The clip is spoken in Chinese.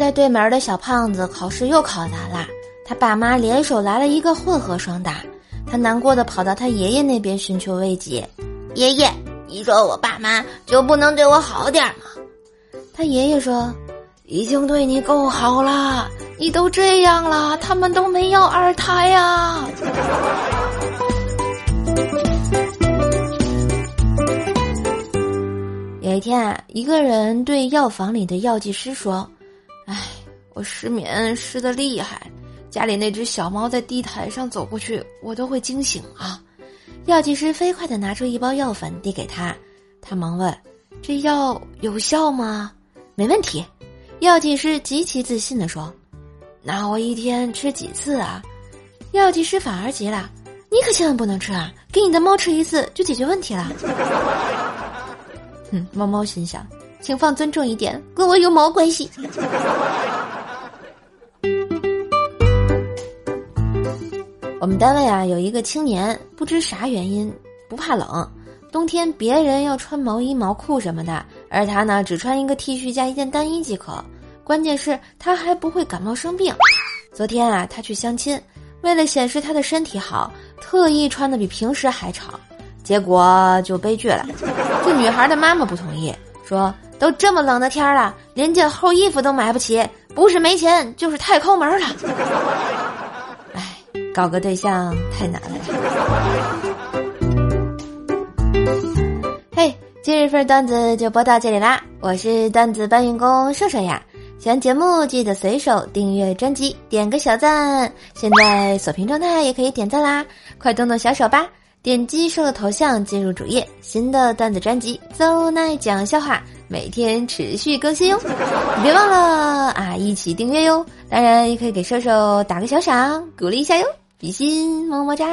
在对门的小胖子考试又考砸了，他爸妈联手来了一个混合双打，他难过的跑到他爷爷那边寻求慰藉。爷爷，你说我爸妈就不能对我好点吗？他爷爷说：“已经对你够好了，你都这样了，他们都没要二胎呀。” 有一天，一个人对药房里的药剂师说：“哎，我失眠失的厉害，家里那只小猫在地台上走过去，我都会惊醒啊。”药剂师飞快的拿出一包药粉递给他，他忙问：“这药有效吗？”“没问题。”药剂师极其自信的说。“那我一天吃几次啊？”药剂师反而急了：“你可千万不能吃啊！给你的猫吃一次就解决问题了。”哼，猫猫心想：“请放尊重一点，跟我有毛关系？” 我们单位啊有一个青年，不知啥原因不怕冷，冬天别人要穿毛衣毛裤什么的，而他呢只穿一个 T 恤加一件单衣即可。关键是他还不会感冒生病。昨天啊他去相亲，为了显示他的身体好，特意穿的比平时还潮，结果就悲剧了。这女孩的妈妈不同意，说都这么冷的天了，连件厚衣服都买不起，不是没钱就是太抠门了。哎搞个对象太难了。嘿，今日份段子就播到这里啦！我是段子搬运工瘦瘦呀。喜欢节目记得随手订阅专辑，点个小赞。现在锁屏状态也可以点赞啦，快动动小手吧！点击瘦的头像进入主页，新的段子专辑《邹奈讲笑话》每天持续更新哟，别忘了啊，一起订阅哟！当然也可以给瘦瘦打个小赏，鼓励一下哟。比心么么哒。